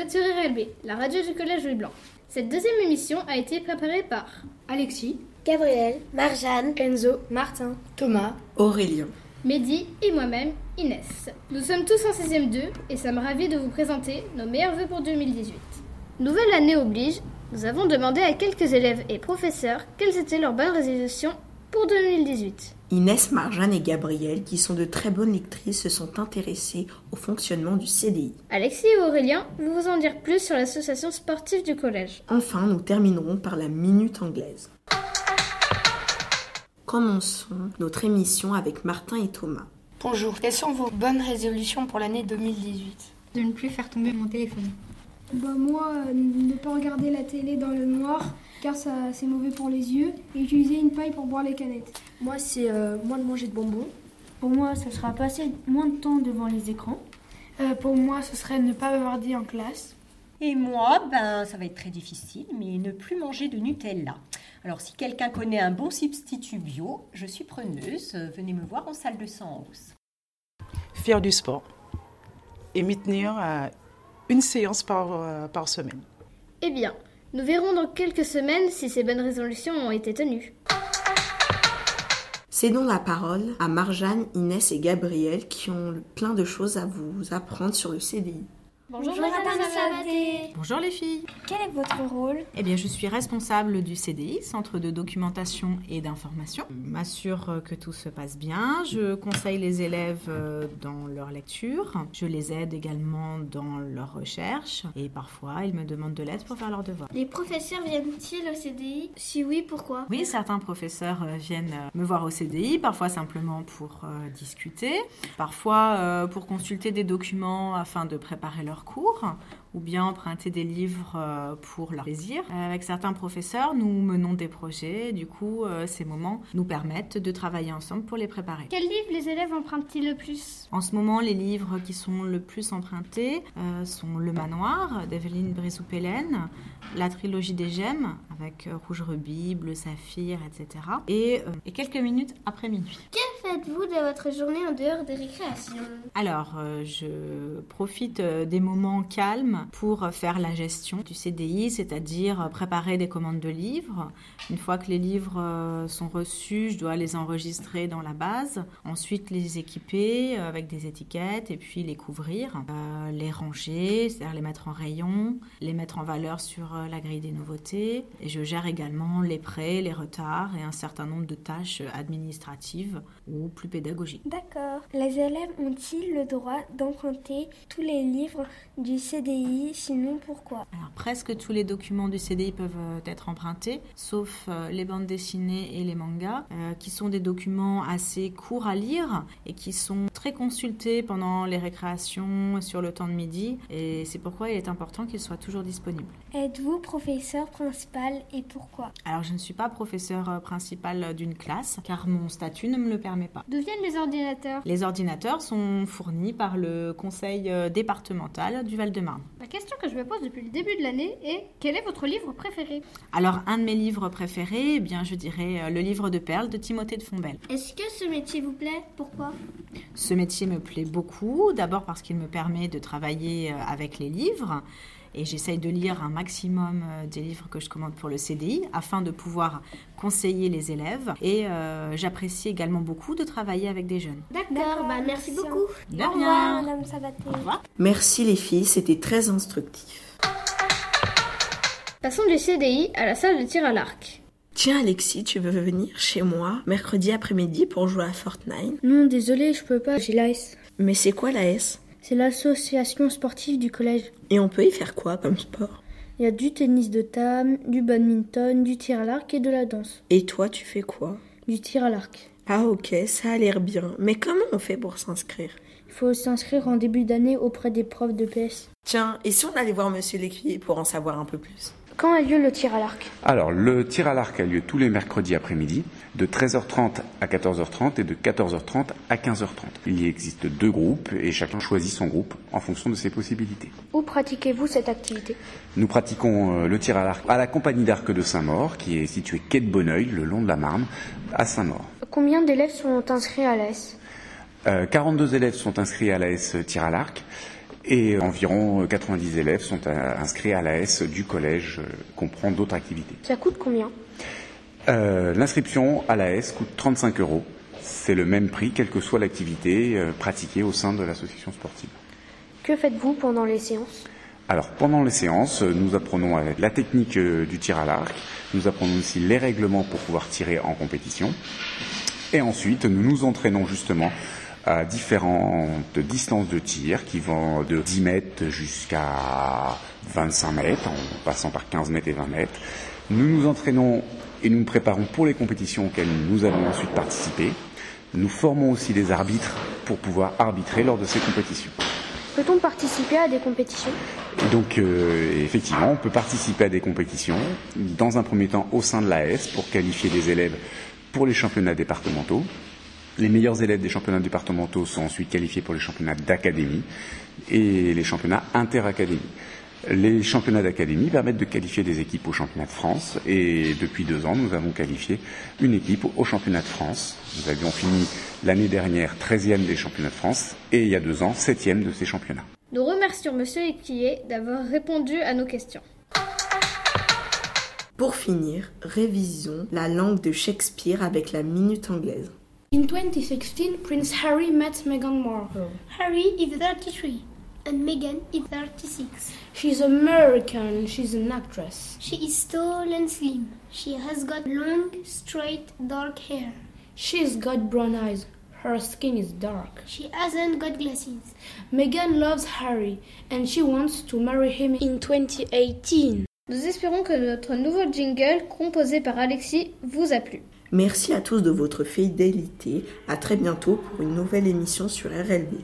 êtes sur RLB, la radio du Collège Louis Blanc. Cette deuxième émission a été préparée par Alexis, Gabriel, Marjane, Enzo, Martin, Thomas, Aurélien, Mehdi et moi-même, Inès. Nous sommes tous en 6ème 2 et sommes ravis de vous présenter nos meilleurs vœux pour 2018. Nouvelle année oblige, nous avons demandé à quelques élèves et professeurs quelles étaient leurs bonnes résolutions pour 2018. Inès, Marjane et Gabriel, qui sont de très bonnes lectrices, se sont intéressées au fonctionnement du CDI. Alexis et Aurélien vont vous en dire plus sur l'association sportive du collège. Enfin, nous terminerons par la minute anglaise. Commençons notre émission avec Martin et Thomas. Bonjour, quelles sont vos bonnes résolutions pour l'année 2018 De ne plus faire tomber mon téléphone. Bah moi, euh, ne pas regarder la télé dans le noir, car ça c'est mauvais pour les yeux, et utiliser une paille pour boire les canettes. Moi, c'est euh, moins de manger de bonbons. Pour moi, ce sera passer moins de temps devant les écrans. Euh, pour moi, ce serait ne pas bavarder en classe. Et moi, ben, ça va être très difficile, mais ne plus manger de Nutella. Alors, si quelqu'un connaît un bon substitut bio, je suis preneuse. Venez me voir en salle de sang en hausse. Faire du sport et m'y tenir à une séance par, euh, par semaine. Eh bien, nous verrons dans quelques semaines si ces bonnes résolutions ont été tenues. Cédons la parole à Marjane, Inès et Gabriel qui ont plein de choses à vous apprendre sur le CDI. Bonjour, Madame Sabaté. Bonjour les filles. Quel est votre rôle? Eh bien, je suis responsable du CDI, Centre de documentation et d'information. Je m'assure que tout se passe bien. Je conseille les élèves euh, dans leur lecture. Je les aide également dans leurs recherches. Et parfois, ils me demandent de l'aide pour faire leurs devoirs. Les professeurs viennent-ils au CDI Si oui, pourquoi? Oui, certains professeurs euh, viennent euh, me voir au CDI, parfois simplement pour discuter, parfois pour consulter des documents afin de préparer leur cours ou bien emprunter des livres euh, pour leur plaisir. Avec certains professeurs, nous menons des projets. Du coup, euh, ces moments nous permettent de travailler ensemble pour les préparer. Quels livres les élèves empruntent-ils le plus? En ce moment, les livres qui sont le plus empruntés euh, sont Le Manoir d'Evelyne Brézou-Pélène, la trilogie des gemmes avec Rouge Rubis, Bleu Saphir, etc. Et, et quelques minutes après minuit. Que faites-vous de votre journée en dehors des récréations? Alors, je profite des moments calmes pour faire la gestion du CDI, c'est-à-dire préparer des commandes de livres. Une fois que les livres euh, sont reçus, je dois les enregistrer dans la base, ensuite les équiper euh, avec des étiquettes et puis les couvrir, euh, les ranger, c'est-à-dire les mettre en rayon, les mettre en valeur sur la grille des nouveautés. Et je gère également les prêts, les retards et un certain nombre de tâches administratives ou plus pédagogiques. D'accord. Les élèves ont-ils le droit d'emprunter tous les livres du CDI sinon pourquoi? Alors presque tous les documents du CDI peuvent euh, être empruntés, sauf euh, les bandes dessinées et les mangas, euh, qui sont des documents assez courts à lire et qui sont très consultés pendant les récréations, sur le temps de midi, et c'est pourquoi il est important qu'ils soient toujours disponibles. Êtes-vous professeur principal et pourquoi? Alors je ne suis pas professeur principal d'une classe, car mon statut ne me le permet pas. D'où viennent les ordinateurs? Les ordinateurs sont fournis par le conseil départemental du Val-de-Marne. La question que je me pose depuis le début de l'année est quel est votre livre préféré? Alors, un de mes livres préférés, eh bien, je dirais euh, le livre de perles de Timothée de Fombelle. Est-ce que ce métier vous plaît? Pourquoi? Ce métier me plaît beaucoup, d'abord parce qu'il me permet de travailler euh, avec les livres et j'essaye de lire un maximum euh, des livres que je commande pour le CDI afin de pouvoir conseiller les élèves. Et euh, j'apprécie également beaucoup de travailler avec des jeunes. D'accord, bah merci beaucoup. De Au revoir, Madame Sabaté. Au revoir. Merci les filles, c'était très instructif. Passons du CDI à la salle de tir à l'arc. Tiens Alexis, tu veux venir chez moi mercredi après-midi pour jouer à Fortnite? Non, désolé, je peux pas, j'ai l'AS. Mais c'est quoi l'AS C'est l'association sportive du collège. Et on peut y faire quoi comme sport? Il y a du tennis de table, du badminton, du tir à l'arc et de la danse. Et toi, tu fais quoi? Du tir à l'arc. Ah ok, ça a l'air bien. Mais comment on fait pour s'inscrire? Il faut s'inscrire en début d'année auprès des profs de PS. Tiens, et si on allait voir monsieur l'écuyer pour en savoir un peu plus? Quand a lieu le tir à l'arc Alors, le tir à l'arc a lieu tous les mercredis après-midi, de 13h30 à 14h30 et de 14h30 à 15h30. Il y existe deux groupes et chacun choisit son groupe en fonction de ses possibilités. Où pratiquez-vous cette activité Nous pratiquons euh, le tir à l'arc à la compagnie d'arc de Saint-Maur, qui est située quai de Bonneuil, le long de la Marne, à Saint-Maur. Combien d'élèves sont inscrits à l'AS Euh, 42 élèves sont inscrits à l'AS tir à l'arc et environ 90 élèves sont inscrits à l'AS du collège, comprend d'autres activités. Ça coûte combien? Euh, L'inscription à l'AS coûte 35 euros. C'est le même prix, quelle que soit l'activité euh, pratiquée au sein de l'association sportive. Que faites-vous pendant les séances? Alors pendant les séances, nous apprenons la technique du tir à l'arc, nous apprenons aussi les règlements pour pouvoir tirer en compétition. Et ensuite, nous nous entraînons justement à différentes distances de tir qui vont de 10 mètres jusqu'à 25 mètres, en passant par 15 mètres et 20 mètres. Nous nous entraînons et nous nous préparons pour les compétitions auxquelles nous allons ensuite participer. Nous formons aussi des arbitres pour pouvoir arbitrer lors de ces compétitions. Peut-on participer à des compétitions? Donc euh, effectivement, on peut participer à des compétitions, dans un premier temps au sein de l'AS pour qualifier des élèves pour les championnats départementaux. Les meilleurs élèves des championnats départementaux sont ensuite qualifiés pour les championnats d'académie et les championnats interacadémie. Les championnats d'académie permettent de qualifier des équipes au championnat de France et depuis deux ans, nous avons qualifié une équipe au championnat de France. Nous avions fini l'année dernière 13e des championnats de France et il y a deux ans 7e de ces championnats. Nous remercions Monsieur Equier d'avoir répondu à nos questions. Pour finir, révisons la langue de Shakespeare avec la minute anglaise. In 2016, Prince Harry met Meghan Markle. Harry is 33 and Meghan is 36. She's American, she's an actress. She is tall and slim. She has got long, straight, dark hair. She's got brown eyes. Her skin is dark. She hasn't got glasses. Meghan loves Harry and she wants to marry him in 2018. Nous espérons que notre nouveau jingle composé par Alexis vous a plu. Merci à tous de votre fidélité. À très bientôt pour une nouvelle émission sur RLB.